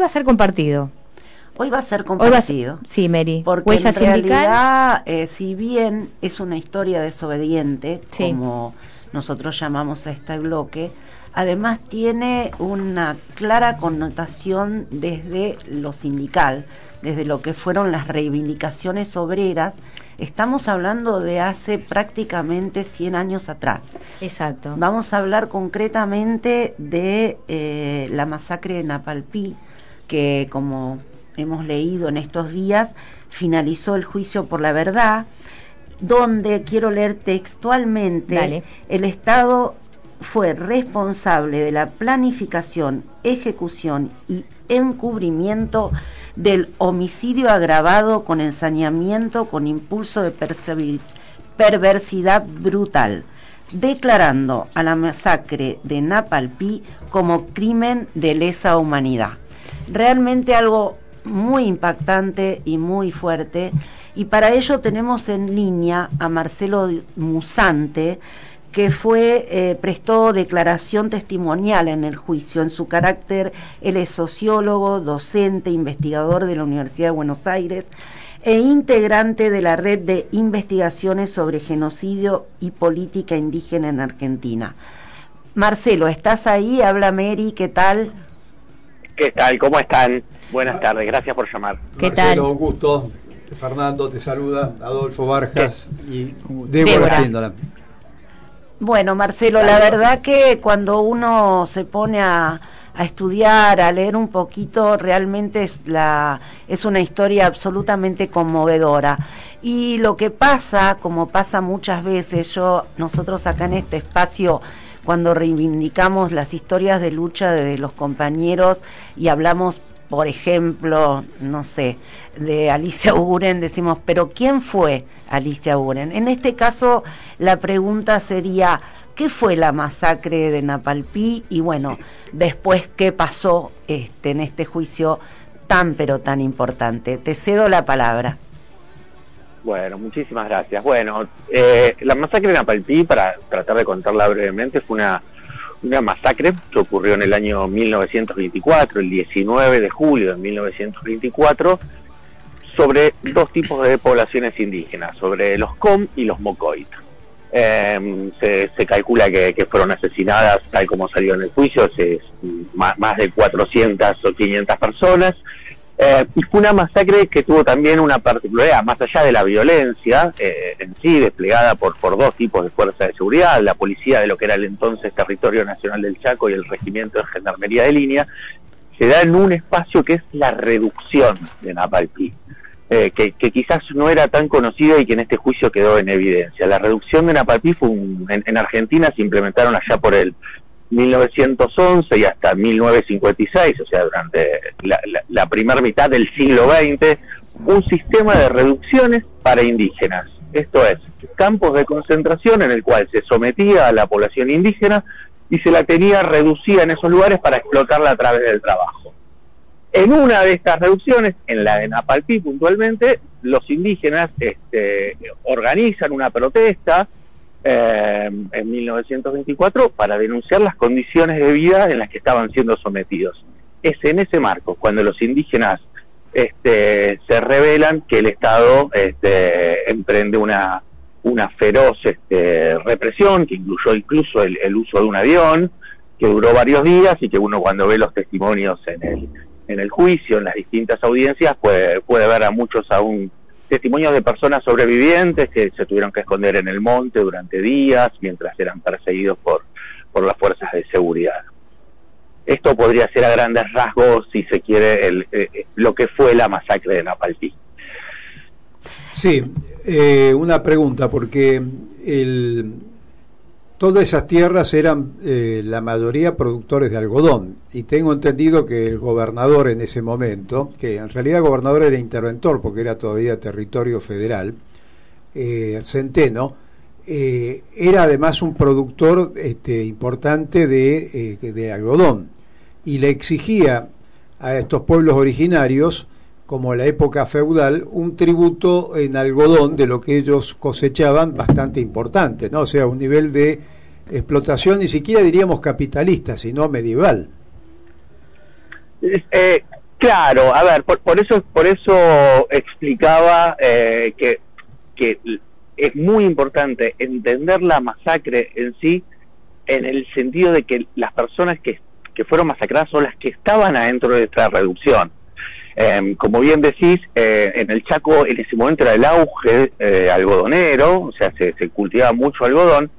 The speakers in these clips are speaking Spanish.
va a ser compartido. Hoy va a ser compartido. sí, Mary. Porque en realidad, eh, si bien es una historia desobediente, como nosotros llamamos a este bloque, además tiene una clara connotación desde lo sindical, desde lo que fueron las reivindicaciones obreras. Estamos hablando de hace prácticamente 100 años atrás. Exacto. Vamos a hablar concretamente de eh, la masacre de Napalpí, que como hemos leído en estos días, finalizó el juicio por la verdad, donde quiero leer textualmente, el Estado fue responsable de la planificación, ejecución y encubrimiento del homicidio agravado con ensañamiento con impulso de perversidad brutal, declarando a la masacre de Napalpí como crimen de lesa humanidad. Realmente algo muy impactante y muy fuerte. Y para ello tenemos en línea a Marcelo Musante, que fue, eh, prestó declaración testimonial en el juicio. En su carácter, él es sociólogo, docente, investigador de la Universidad de Buenos Aires e integrante de la red de investigaciones sobre genocidio y política indígena en Argentina. Marcelo, ¿estás ahí? Habla Mary, ¿qué tal? ¿Qué tal? ¿Cómo están? Buenas tardes, gracias por llamar. ¿Qué Marcelo, tal? un gusto. Fernando te saluda, Adolfo Vargas y Débora Bueno, Marcelo, la verdad que cuando uno se pone a, a, estudiar, a leer un poquito, realmente es, la, es una historia absolutamente conmovedora. Y lo que pasa, como pasa muchas veces, yo, nosotros acá en este espacio cuando reivindicamos las historias de lucha de los compañeros y hablamos, por ejemplo, no sé, de Alicia Uren, decimos, pero ¿quién fue Alicia Uren? En este caso, la pregunta sería, ¿qué fue la masacre de Napalpí? Y bueno, después, ¿qué pasó este, en este juicio tan, pero tan importante? Te cedo la palabra. Bueno, muchísimas gracias. Bueno, eh, la masacre de Napalpí, para tratar de contarla brevemente, fue una, una masacre que ocurrió en el año 1924, el 19 de julio de 1924, sobre dos tipos de poblaciones indígenas, sobre los Com y los Mocoit. Em, se, calcula que, fueron asesinadas, tal como salió en el juicio, más, más de 400 o 500 personas. Eh, y fue una masacre que tuvo también una particularidad, más allá de la violencia eh, en sí, desplegada por, por dos tipos de fuerzas de seguridad, la policía de lo que era el entonces Territorio Nacional del Chaco y el Regimiento de Gendarmería de Línea, se da en un espacio que es la reducción de Napalpí, eh, que, quizás no era tan conocido y que en este juicio quedó en evidencia. La reducción de Napalpí fue en Argentina se implementaron allá por el 1911 y hasta 1956, o sea, durante la, primera mitad del siglo XX, un sistema de reducciones para indígenas. Esto es, campos de concentración en el cual se sometía a la población indígena y se la tenía reducida en esos lugares para explotarla a través del trabajo. En una de estas reducciones, en la de Napalpí puntualmente, los indígenas este, organizan una protesta eh, en 1924 para denunciar las condiciones de vida en las que estaban siendo sometidos. Es en ese marco, cuando los indígenas este, se revelan que el Estado este, emprende una, una feroz este, represión que incluyó incluso el, uso de un avión, que duró varios días y que uno cuando ve los testimonios en el, en el juicio, en las distintas audiencias, puede, puede ver a muchos aún testimonios de personas sobrevivientes que se tuvieron que esconder en el monte durante días mientras eran perseguidos por, por las fuerzas de seguridad. Esto podría ser a grandes rasgos, si se quiere, eh, eh, lo que fue la masacre de Napalpí. Sí, eh, una pregunta, porque el, Todas esas tierras eran eh, la mayoría productores de algodón. Y tengo entendido que el gobernador en ese momento, que en realidad el gobernador era interventor porque era todavía territorio federal, eh, Centeno, eh, era además un productor este, importante de, de algodón. Y le exigía a estos pueblos originarios como la época feudal, un tributo en algodón de lo que ellos cosechaban bastante importante, ¿no? O sea, un nivel de explotación ni siquiera diríamos capitalista, sino medieval. Eh, Claro, a ver, por, eso por eso explicaba eh, que, que es muy importante entender la masacre en sí en el sentido de que las personas que, que fueron masacradas son las que estaban adentro de esta reducción. Em, como bien decís, eh, en el Chaco en ese momento era el auge eh, algodonero, o sea, se, cultivaba mucho algodón,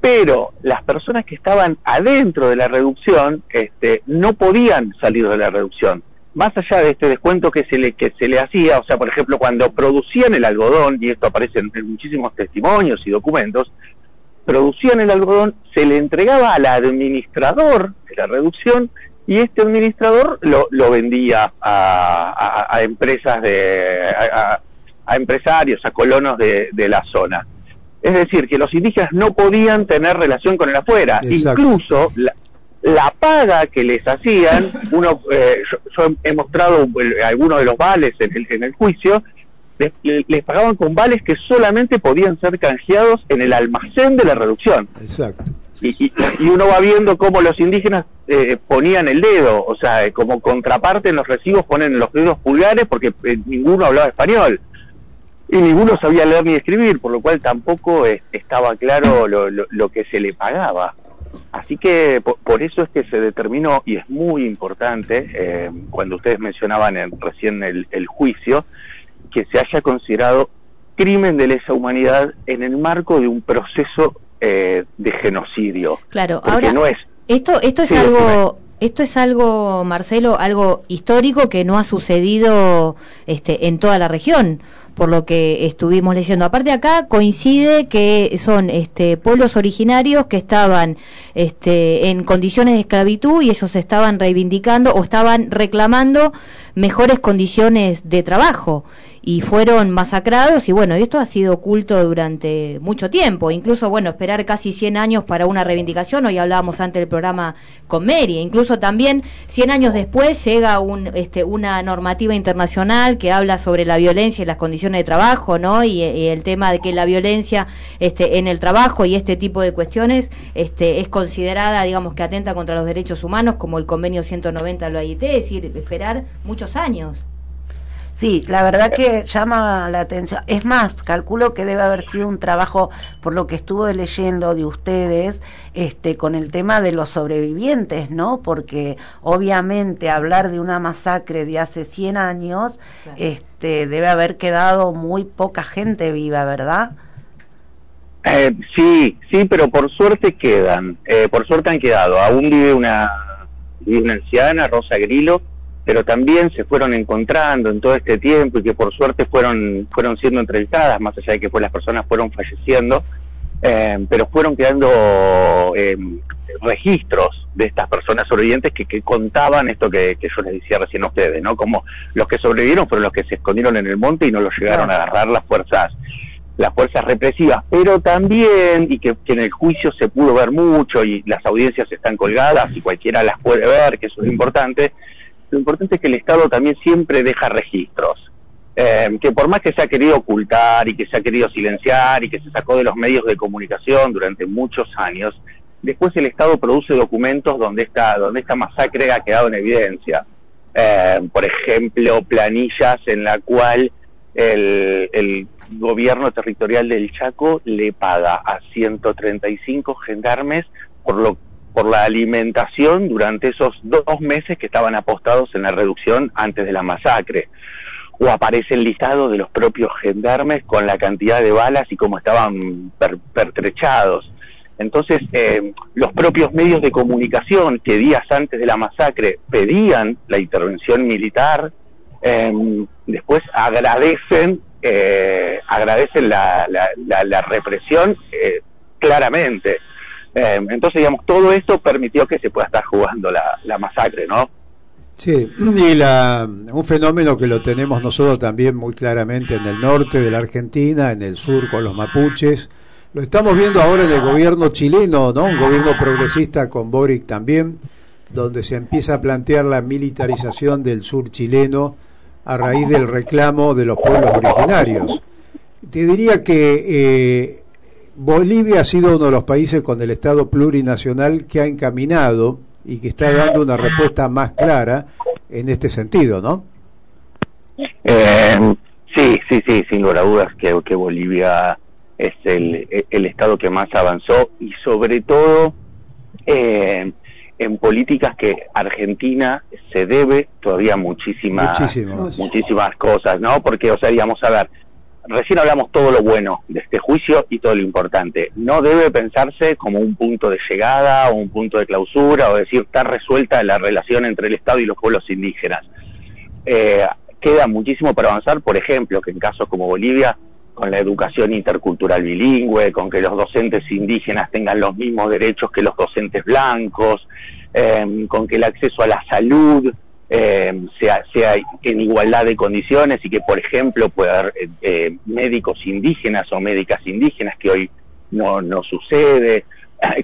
pero las personas que estaban adentro de la reducción este, no podían salir de la reducción. Más allá de este descuento que se le que se le hacía, o sea, por ejemplo, cuando producían el algodón, y esto aparece en, muchísimos testimonios y documentos, producían el algodón, se le entregaba al administrador de la reducción y este administrador lo, lo vendía a, empresas de a, empresarios, a colonos de, la zona. Es decir, que los indígenas no podían tener relación con el afuera. Incluso la, paga que les hacían, uno, eh, yo, he mostrado algunos de los vales en el, en el juicio, les, les, pagaban con vales que solamente podían ser canjeados en el almacén de la reducción. Exacto y, uno va viendo cómo los indígenas eh, ponían el dedo, o sea, eh, como contraparte en los recibos ponen los dedos pulgares porque eh, ninguno hablaba español y ninguno sabía leer ni escribir, por lo cual tampoco estaba claro lo, que se le pagaba. Así que por, eso es que se determinó, y es muy importante, cuando ustedes mencionaban recién el, el juicio, que se haya considerado crimen de lesa humanidad en el marco de un proceso eh, de genocidio. Claro, ahora no es, esto esto es algo esto es algo Marcelo, algo histórico que no ha sucedido este en toda la región por lo que estuvimos leyendo. Aparte acá coincide que son este, pueblos originarios que estaban este, en condiciones de esclavitud y ellos estaban reivindicando o estaban reclamando mejores condiciones de trabajo y fueron masacrados y bueno, esto ha sido oculto durante mucho tiempo, incluso bueno, esperar casi 100 años para una reivindicación, hoy hablábamos antes del programa con Mary, incluso también 100 años después llega un, este, una normativa internacional que habla sobre la violencia y las condiciones de trabajo, ¿no? Y, el tema de que la violencia este, en el trabajo y este tipo de cuestiones este, es considerada, digamos, que atenta contra los derechos humanos, como el convenio 190 de la OIT, es decir, esperar muchos años. Sí, la verdad que llama la atención. Es más, calculo que debe haber sido un trabajo, por lo que estuve leyendo de ustedes, este, con el tema de los sobrevivientes, ¿no? Porque obviamente hablar de una masacre de hace 100 años, este, debe haber quedado muy poca gente viva, ¿verdad? Eh, sí, sí, pero por suerte quedan, eh, por suerte han quedado. Aún vive una, vive una anciana, Rosa Grilo, pero también se fueron encontrando en todo este tiempo y que por suerte fueron, fueron siendo entrevistadas, más allá de que pues las personas fueron falleciendo, eh, pero fueron quedando eh, registros de estas personas sobrevivientes que, que contaban esto que, que, yo les decía recién a ustedes, ¿no? Como los que sobrevivieron fueron los que se escondieron en el monte y no los llegaron a agarrar las fuerzas las fuerzas represivas, pero también, y que, que, en el juicio se pudo ver mucho y las audiencias están colgadas y cualquiera las puede ver, que eso es importante, lo importante es que el Estado también siempre deja registros. Eh, que por más que se ha querido ocultar y que se ha querido silenciar y que se sacó de los medios de comunicación durante muchos años, después el Estado produce documentos donde esta, donde esta masacre ha quedado en evidencia. Eh, por ejemplo, planillas en la cual el, el gobierno territorial del Chaco le paga a 135 gendarmes por lo por la alimentación durante esos dos meses que estaban apostados en la reducción antes de la masacre. O aparece el listado de los propios gendarmes con la cantidad de balas y cómo estaban pertrechados. Entonces, eh, los propios medios de comunicación que días antes de la masacre pedían la intervención militar, em, después agradecen, eh, agradecen la, la represión eh, claramente. Eh, entonces, digamos, todo esto permitió que se pueda estar jugando la, masacre, ¿no? Sí, y la, un fenómeno que lo tenemos nosotros también muy claramente en el norte de la Argentina, en el sur con los mapuches. Lo estamos viendo ahora en el gobierno chileno, ¿no? Un gobierno progresista con Boric también, donde se empieza a plantear la militarización del sur chileno a raíz del reclamo de los pueblos originarios. Te diría que eh, Bolivia ha sido uno de los países con el Estado plurinacional que ha encaminado y que está dando una respuesta más clara en este sentido, ¿no? Eh, sí, sí, sí, sin lugar a dudas que, que Bolivia es el, el, estado que más avanzó y sobre todo eh, en políticas que Argentina se debe todavía muchísimas, muchísimas cosas, ¿no? Porque, o sea, digamos, a ver, recién hablamos todo lo bueno de este juicio y todo lo importante. No debe pensarse como un punto de llegada o un punto de clausura o decir está resuelta la relación entre el Estado y los pueblos indígenas. Eh, queda muchísimo para avanzar, por ejemplo, que en casos como Bolivia, con la educación intercultural bilingüe, con que los docentes indígenas tengan los mismos derechos que los docentes blancos, eh, con que el acceso a la salud eh, sea, sea en igualdad de condiciones y que, por ejemplo, pueda haber eh, eh, médicos indígenas o médicas indígenas, que hoy no, no sucede,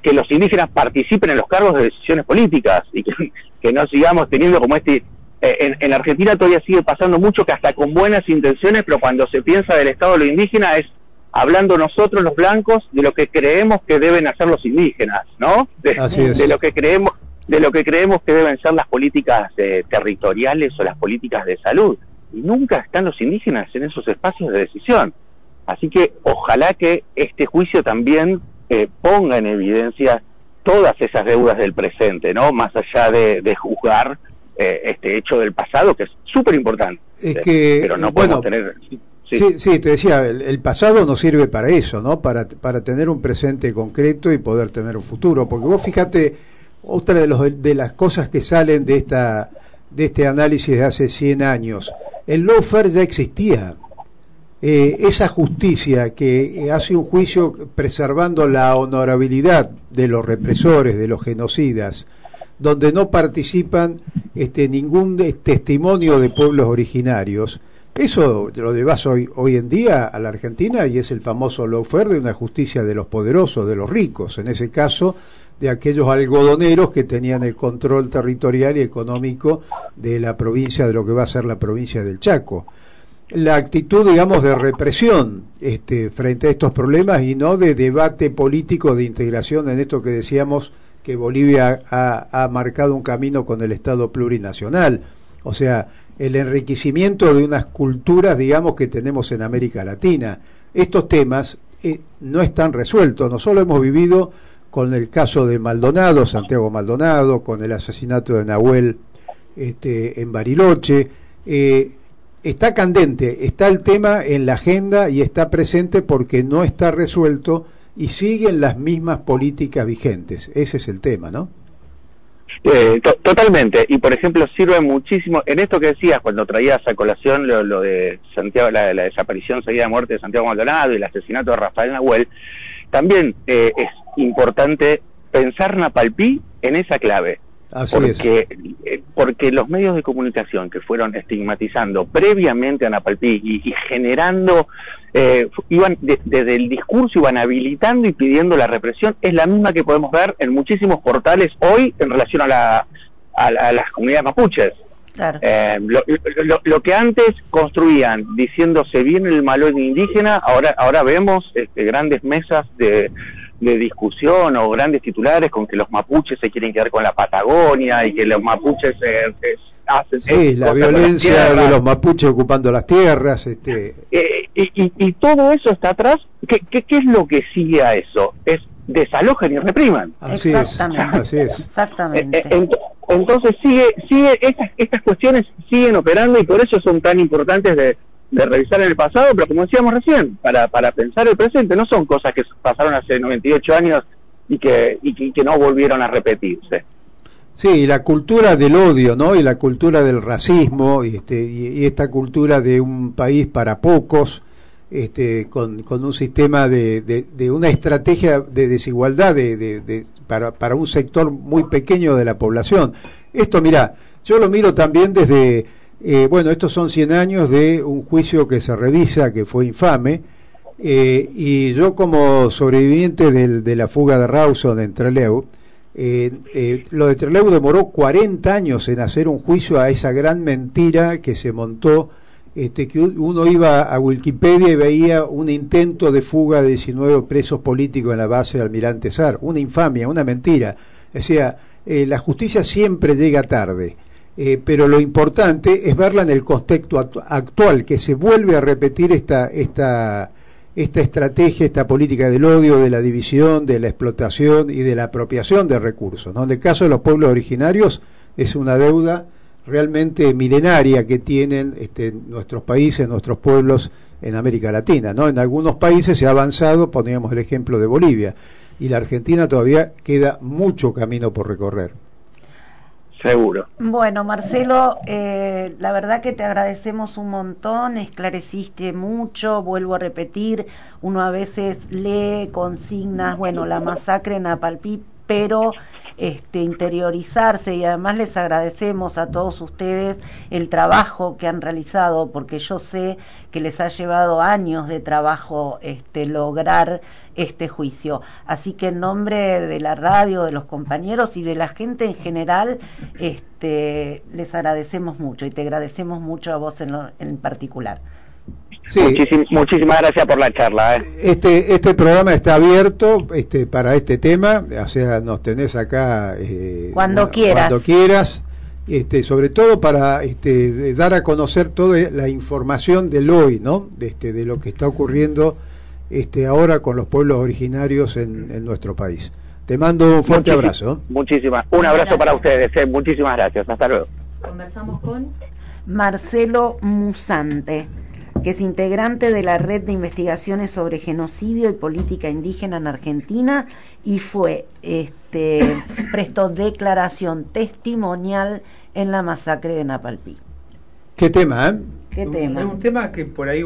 que los indígenas participen en los cargos de decisiones políticas y que, que no sigamos teniendo como este... En, en, Argentina todavía sigue pasando mucho que hasta con buenas intenciones, pero cuando se piensa del Estado de lo indígena es hablando nosotros los blancos de lo que creemos que deben hacer los indígenas, ¿no? De, de lo que creemos de lo que creemos que deben ser las políticas eh, territoriales o las políticas de salud. Y nunca están los indígenas en esos espacios de decisión. Así que ojalá que este juicio también eh, ponga en evidencia todas esas deudas del presente, ¿no? Más allá de, juzgar eh, este hecho del pasado, que es súper importante. Es que, pero no podemos tener... Sí. sí. te decía, el, el, pasado nos sirve para eso, ¿no? Para, para tener un presente concreto y poder tener un futuro. Porque vos fíjate otra de, los, de las cosas que salen de, esta, de este análisis de hace 100 años, el lawfare ya existía. Eh, esa justicia que hace un juicio preservando la honorabilidad de los represores, de los genocidas, donde no participan este, ningún testimonio de pueblos originarios, eso lo llevas hoy, hoy en día a la Argentina y es el famoso lawfare de una justicia de los poderosos, de los ricos. En ese caso, de aquellos algodoneros que tenían el control territorial y económico de la provincia, de lo que va a ser la provincia del Chaco. La actitud, digamos, de represión este, frente a estos problemas y no de debate político de integración en esto que decíamos que Bolivia ha, marcado un camino con el Estado plurinacional. O sea, el enriquecimiento de unas culturas, digamos, que tenemos en América Latina. Estos temas eh, no están resueltos. Nosotros hemos vivido con el caso de Maldonado, Santiago Maldonado, con el asesinato de Nahuel este, en Bariloche. Eh, está candente, está el tema en la agenda y está presente porque no está resuelto y siguen las mismas políticas vigentes. Ese es el tema, ¿no? Eh, totalmente. Y por ejemplo, sirve muchísimo en esto que decías cuando traías a colación lo, de Santiago, la, la, desaparición seguida de muerte de Santiago Maldonado y el asesinato de Rafael Nahuel. También eh, es importante pensar Napalpí en esa clave. porque, eh, porque los medios de comunicación que fueron estigmatizando previamente a Napalpí y, generando, eh, iban desde el discurso iban habilitando y pidiendo la represión, es la misma que podemos ver en muchísimos portales hoy en relación a, la, a, las comunidades mapuches. Eh, lo, que antes construían diciéndose bien el malo indígena, ahora, ahora vemos este, grandes mesas de, de discusión o grandes titulares con que los mapuches se quieren quedar con la Patagonia y que los mapuches hacen... Sí, la violencia de los mapuches ocupando las tierras. Este... Eh, y, y, todo eso está atrás. ¿Qué, qué, qué es lo que sigue a eso? Es desalojen y repriman. Así Exactamente. Es, así es. Exactamente. Eh, entonces sigue, sigue estas, estas cuestiones siguen operando y por eso son tan importantes de, de revisar en el pasado, pero como decíamos recién, para, para pensar el presente, no son cosas que pasaron hace 98 años y que, y que, no volvieron a repetirse. Sí, la cultura del odio, ¿no? Y la cultura del racismo, y, este, y, esta cultura de un país para pocos, este, con, con un sistema de, de, una estrategia de desigualdad de, de, para, para un sector muy pequeño de la población. Esto, mira, yo lo miro también desde eh, bueno, estos son 100 años de un juicio que se revisa, que fue infame, eh, y yo como sobreviviente de la fuga de Rawson en Trelew, eh, lo de Trelew demoró 40 años en hacer un juicio a esa gran mentira que se montó, este, que uno iba a Wikipedia y veía un intento de fuga de 19 presos políticos en la base de Almirante Sar, una infamia, una mentira. Sea, la justicia siempre llega tarde Eh, pero lo importante es verla en el contexto actual, que se vuelve a repetir esta, esta, esta estrategia, esta política del odio, de la división, de la explotación y de la apropiación de recursos. En el caso de los pueblos originarios es una deuda realmente milenaria que tienen este, nuestros países, nuestros pueblos en América Latina. ¿no? En algunos países se ha avanzado, poníamos el ejemplo de Bolivia, y la Argentina todavía queda mucho camino por recorrer. Seguro. Bueno, Marcelo, eh, la verdad que te agradecemos un montón, esclareciste mucho, vuelvo a repetir, uno a veces lee consignas, bueno, la masacre en Apalpí, pero este, interiorizarse y además les agradecemos a todos ustedes el trabajo que han realizado porque yo sé que les ha llevado años de trabajo este, lograr este juicio. Así que en nombre de la radio, de los compañeros y de la gente en general, este, les agradecemos mucho y te agradecemos mucho a vos en, en particular. Sí. muchísimas gracias por la charla. ¿eh? Este, este programa está abierto este, para este tema, o sea, nos tenés acá eh, cuando quieras. Cuando quieras. Este, sobre todo para este, dar a conocer toda la información del hoy, ¿no? De, este, de lo que está ocurriendo este, ahora con los pueblos originarios en, nuestro país. Te mando un fuerte abrazo. Muchísimas, un abrazo para ustedes, eh, muchísimas gracias, hasta luego. Conversamos con Marcelo Musante que es integrante de la Red de Investigaciones sobre Genocidio y Política Indígena en Argentina y fue, este, prestó declaración testimonial en la masacre de Napalpí. ¿Qué tema, eh? ¿Qué tema? Es un tema que por ahí